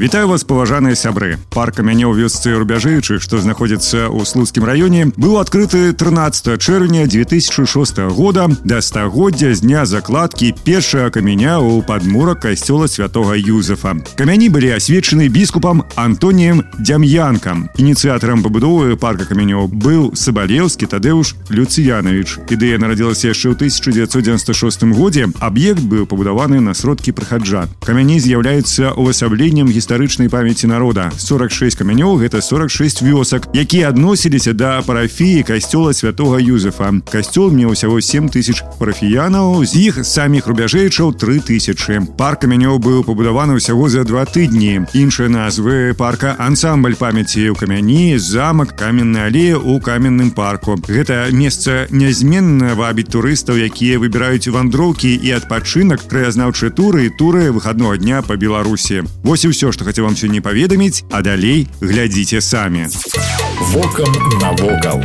Вітаю вас паважаныя сябры парк мяне ў вёсцы рубяжэючых што знаходзіцца ў слуцкім раёне быў адкрыты 13 чэрвеня 2006 года да стагоддзя з дня закладкі першага каменя ў падмурак касцёла святого юзефа камяні былі асвечаны біскупам антоніем дзям'янкам ініцыятарам пабудовы парка камянёў быў сабалеўскі тадэуш люцыянович ідэя нарадзілася яшчэ ў 1996 годзе аб'ект быў пабудаваны на сродкі прыхаджан камяні з'яўляюцца увасабленнем гісторыі гістарычнай памяці народа 46 камянёў гэта 46 вёсак якія адносіліся да парафіі касцёла святого юзефа касцёл меў усяго 7 тысяч парафіянаў з іх саміх рубяжэйчаў 3 тысячи парк камянёў быў пабудаваны ўсяго за два тыдні іншыя назвы парка ансамбль памяці ў камяні замак каменная алея у каменным парку гэта месца нязменна вабіць турыстаў якія выбіраюць вандроўкі і адпачынак краязнаўчыя туры і туры выходного дня по беларусі вось і ўсё што хацеў вам сёння паведаміць а далей глядзіце самі Вокам навокал.